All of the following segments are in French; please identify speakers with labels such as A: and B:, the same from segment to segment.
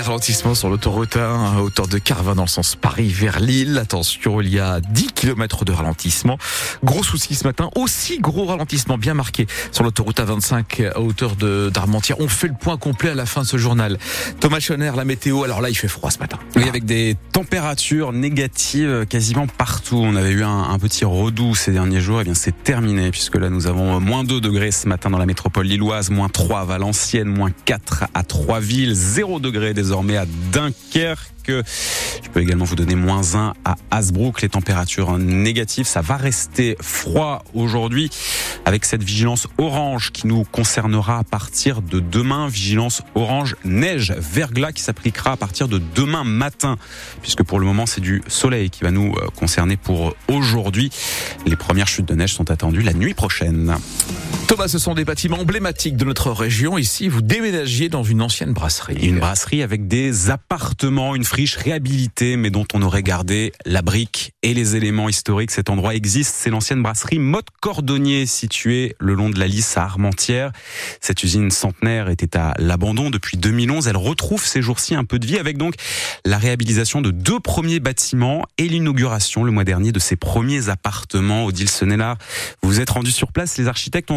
A: des ralentissements sur l'autoroute 1 à hauteur de Carvin dans le sens Paris vers Lille. Attention, il y a 10 km de ralentissement. Gros souci ce matin. Aussi gros ralentissement bien marqué sur l'autoroute A25 à hauteur de. On fait le point complet à la fin de ce journal. Thomas Schoner, la météo. Alors là, il fait froid ce matin.
B: Oui, avec des températures négatives quasiment partout. On avait eu un, petit redout ces derniers jours. Et eh bien, c'est terminé puisque là, nous avons moins 2 degrés ce matin dans la métropole lilloise, moins 3 à Valenciennes, moins 4 à Trois-Villes, 0 degré désormais à Dunkerque. Je peux également vous donner moins 1 à Hasbrook. Les températures négatives, ça va rester froid aujourd'hui avec cette vigilance orange qui nous concernera à partir de demain. Vigilance orange neige, verglas qui s'appliquera à partir de demain matin puisque pour le moment c'est du soleil qui va nous euh, concerner pour aujourd'hui. Les premières chutes de neige sont attendues la nuit prochaine.
A: Thomas, ce sont des bâtiments emblématiques de notre région. Ici, vous déménagiez dans une ancienne brasserie.
B: Une brasserie avec des appartements, une friche réhabilitée, mais dont on aurait gardé la brique et les éléments historiques. Cet endroit existe. C'est l'ancienne brasserie Motte Cordonnier, située le long de la Lys à Armentières. Cette usine centenaire était à l'abandon depuis 2011. Elle retrouve ces jours-ci un peu de vie avec donc la réhabilitation de deux premiers bâtiments et l'inauguration le mois dernier de ses premiers appartements. Odile Senelard, vous vous êtes rendu sur place. Les architectes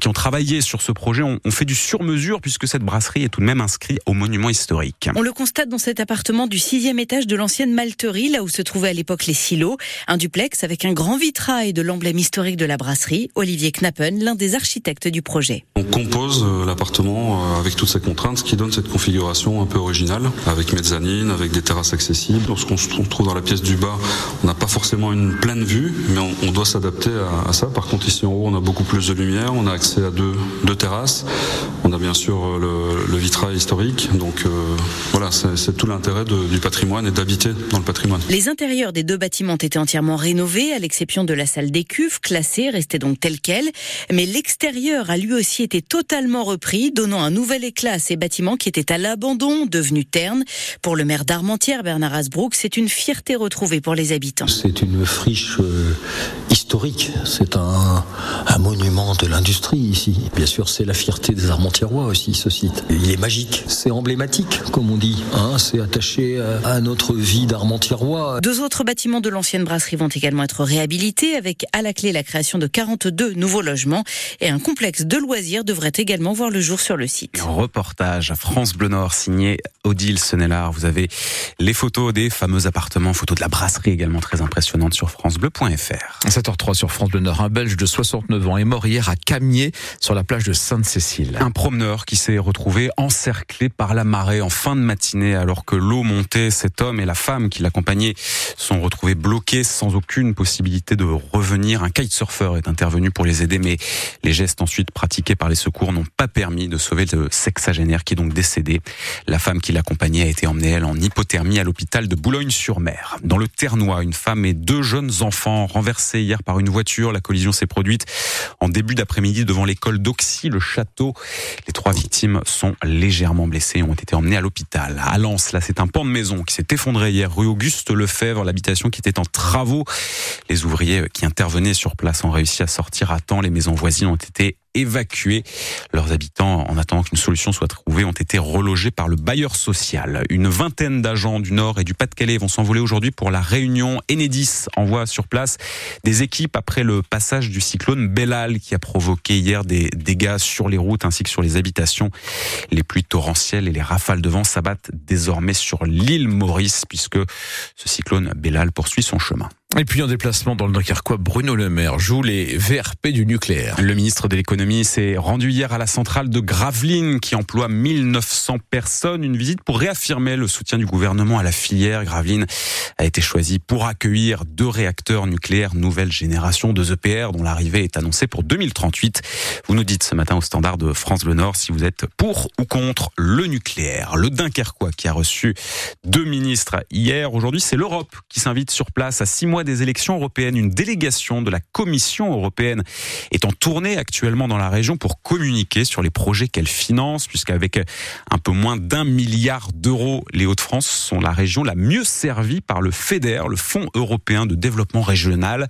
B: qui ont travaillé sur ce projet ont, fait du sur-mesure puisque cette brasserie est tout de même inscrite au monument historique.
C: On le constate dans cet appartement du sixième étage de l'ancienne malterie, là où se trouvaient à l'époque les silos. Un duplex avec un grand vitrail de l'emblème historique de la brasserie. Olivier Knappen, l'un des architectes du projet.
D: On compose euh, l'appartement euh, avec toutes ces contraintes, ce qui donne cette configuration un peu originale, avec mezzanine, avec des terrasses accessibles. Lorsqu'on se trouve dans la pièce du bas, on n'a pas forcément une pleine vue, mais on, doit s'adapter à, ça. Par contre, ici en haut, on a beaucoup plus de lumière on a accès à deux, deux terrasses. On a bien sûr euh, le, vitrail historique. Donc voilà, c'est tout l'intérêt du patrimoine et d'habiter dans le patrimoine.
C: Les intérieurs des deux bâtiments ont été entièrement rénovés, à l'exception de la salle des cuves, classée, restée donc telle quelle. Mais l'extérieur a lui aussi été totalement repris, donnant un nouvel éclat à ces bâtiments qui étaient à l'abandon, devenus ternes. Pour le maire d'Armentières, Bernard Asbrook, c'est une fierté retrouvée pour les habitants.
E: C'est une friche euh, historique. C'est un, un monument de l'industrie ici. Bien sûr, c'est la fierté des Armentiérois aussi, ce site. Il est magique, c'est emblématique, comme on dit. Hein, c'est attaché à notre vie d'Armentiérois.
C: Deux autres bâtiments de l'ancienne brasserie vont également être réhabilités, avec à la clé la création de 42 nouveaux logements. Et un complexe de loisirs devrait également voir le jour sur le site.
B: Un reportage à France Bleu Nord, signé Odile Senelard. Vous avez les photos des fameux appartements, photos de la brasserie également très impressionnantes sur francebleu.fr.
A: 7h03 sur France Bleu Nord. Un Belge de 69 ans est mort hier à Camier, sur la plage de Sainte-Cécile.
B: Un promeneur qui s'est retrouvé encerclé par la marée en fin de matinée alors que l'eau montait. Cet homme et la femme qui l'accompagnaient sont retrouvés bloqués sans aucune possibilité de revenir. Un kitesurfer est intervenu pour les aider, mais les gestes ensuite pratiqués par les secours n'ont pas permis de sauver le sexagénaire qui est donc décédé. La femme qui l'accompagnait a été emmenée, elle, en hypothermie à l'hôpital de Boulogne-sur-Mer. Dans le Ternois, une femme et deux jeunes enfants renversés hier par une voiture. La collision s'est produite en début d'après-midi devant l'école d'Oxy, le château. Les trois victimes sont légèrement blessées et ont été emmenées à l'hôpital. À Lens, là, c'est un pan de maison qui s'est effondré hier rue Auguste Lefebvre, l'habitation qui était en travaux. Les ouvriers qui intervenaient sur place ont réussi à sortir à temps. Les maisons voisines ont été évacués. Leurs habitants, en attendant qu'une solution soit trouvée, ont été relogés par le bailleur social. Une vingtaine d'agents du Nord et du Pas-de-Calais vont s'envoler aujourd'hui pour la réunion. Enedis envoie sur place des équipes après le passage du cyclone Bellal qui a provoqué hier des dégâts sur les routes ainsi que sur les habitations. Les pluies torrentielles et les rafales de vent s'abattent désormais sur l'île Maurice puisque ce cyclone Bellal poursuit son chemin.
A: Et puis en déplacement dans le Dunkerquois, Bruno Le Maire joue les VRP du nucléaire.
B: Le ministre de l'économie s'est rendu hier à la centrale de Gravelines qui emploie 1900 personnes. Une visite pour réaffirmer le soutien du gouvernement à la filière. Gravelines a été choisie pour accueillir deux réacteurs nucléaires nouvelle génération, de EPR dont l'arrivée est annoncée pour 2038. Vous nous dites ce matin au standard de France Le Nord si vous êtes pour ou contre le nucléaire. Le Dunkerquois qui a reçu deux ministres hier. Aujourd'hui, c'est l'Europe qui s'invite sur place à six mois des élections européennes, une délégation de la Commission européenne est en tournée actuellement dans la région pour communiquer sur les projets qu'elle finance, puisqu'avec un peu moins d'un milliard d'euros, les Hauts-de-France sont la région la mieux servie par le FEDER, le Fonds européen de développement régional.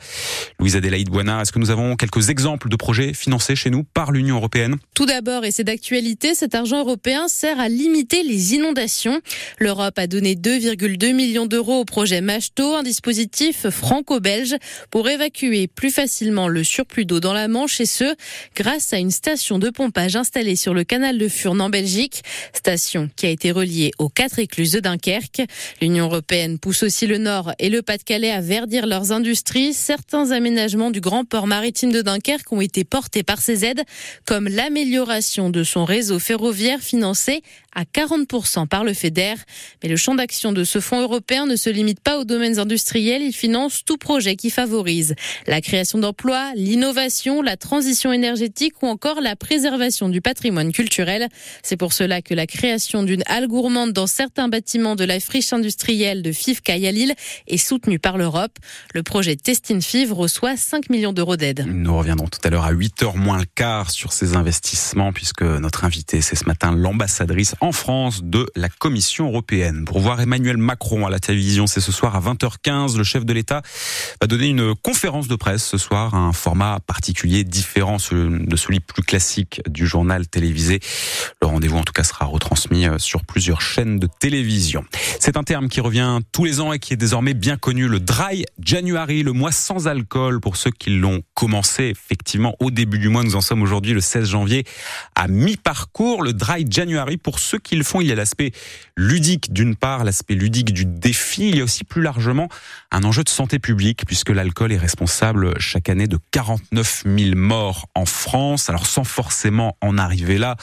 B: Louise Adélaïde Boinard, est-ce que nous avons quelques exemples de projets financés chez nous par l'Union européenne?
F: Tout d'abord, et c'est d'actualité, cet argent européen sert à limiter les inondations. L'Europe a donné 2,2 millions d'euros au projet Machto, un dispositif franco-belge pour évacuer plus facilement le surplus d'eau dans la Manche et ce, grâce à une station de pompage installée sur le canal de Furnes en Belgique, station qui a été reliée aux quatre écluses de Dunkerque. L'Union européenne pousse aussi le Nord et le Pas-de-Calais à verdir leurs industries. Certains aménagements du grand port maritime de Dunkerque ont été portés par ces aides, comme l'amélioration de son réseau ferroviaire financé à 40% par le FEDER. Mais le champ d'action de ce fonds européen ne se limite pas aux domaines industriels. Il finance tout projet qui favorise la création d'emplois, l'innovation, la transition énergétique ou encore la préservation du patrimoine culturel. C'est pour cela que la création d'une halle gourmande dans certains bâtiments de la friche industrielle de Fivka à Lille est soutenue par l'Europe. Le projet Testine Fiv reçoit 5 millions d'euros d'aide.
B: Nous reviendrons tout à l'heure à 8h moins le quart sur ces investissements puisque notre invité c'est ce matin l'ambassadrice en France de la Commission européenne. Pour voir Emmanuel Macron à la télévision, c'est ce soir à 20h15. Le chef de l'État va donner une conférence de presse ce soir, un format particulier différent de celui plus classique du journal télévisé. Le rendez-vous en tout cas sera retransmis euh, sur plusieurs chaînes de télévision. C'est un terme qui revient tous les ans et qui est désormais bien connu, le Dry January, le mois sans alcool pour ceux qui l'ont commencé effectivement au début du mois. Nous en sommes aujourd'hui le 16 janvier à mi-parcours. Le Dry January pour ceux qui le font, il y a l'aspect ludique d'une part, l'aspect ludique du défi. Il y a aussi plus largement un enjeu de santé publique puisque l'alcool est responsable chaque année de 49 000 morts en France. Alors sans forcément en arriver là,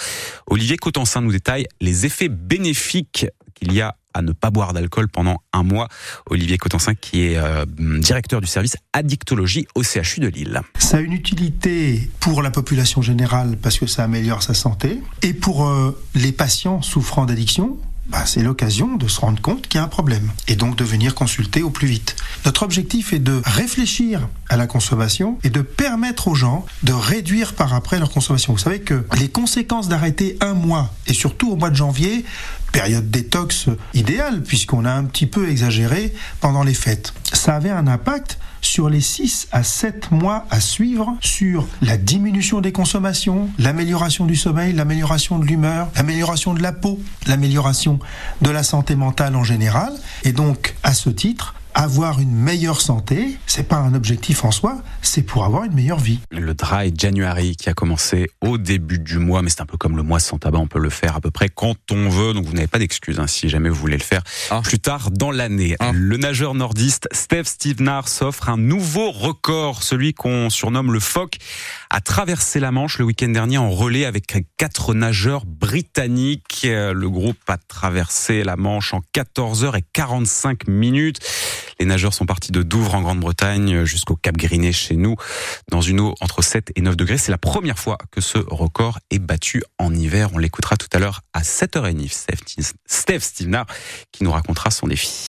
B: Olivier Cotensin nous détaille les effets bénéfiques qu'il y a à ne pas boire d'alcool pendant un mois. Olivier Cotensin, qui est euh, directeur du service addictologie au CHU de Lille.
G: Ça a une utilité pour la population générale parce que ça améliore sa santé et pour euh, les patients souffrant d'addiction bah, c'est l'occasion de se rendre compte qu'il y a un problème et donc de venir consulter au plus vite. Notre objectif est de réfléchir à la consommation et de permettre aux gens de réduire par après leur consommation. Vous savez que les conséquences d'arrêter un mois et surtout au mois de janvier, période détox idéale puisqu'on a un petit peu exagéré pendant les fêtes, ça avait un impact sur les 6 à 7 mois à suivre sur la diminution des consommations, l'amélioration du sommeil, l'amélioration de l'humeur, l'amélioration de la peau, l'amélioration de la santé mentale en général. Et donc, à ce titre, avoir une meilleure santé, c'est pas un objectif en soi, c'est pour avoir une meilleure vie.
B: Le Dry January qui a commencé au début du mois, mais c'est un peu comme le mois sans tabac, on peut le faire à peu près quand on veut, donc vous n'avez pas d'excuses hein, si jamais vous voulez le faire ah. plus tard dans l'année. Ah. Le nageur nordiste Steve Stevenard s'offre un nouveau record, celui qu'on surnomme le phoque, a traversé la Manche le week-end dernier en relais avec quatre nageurs britanniques. Le groupe a traversé la Manche en 14 heures et 45 minutes. Les nageurs sont partis de Douvres en Grande-Bretagne jusqu'au Cap Griné chez nous, dans une eau entre 7 et 9 degrés. C'est la première fois que ce record est battu en hiver. On l'écoutera tout à l'heure à 7h30. Steph Stevenard qui nous racontera son défi.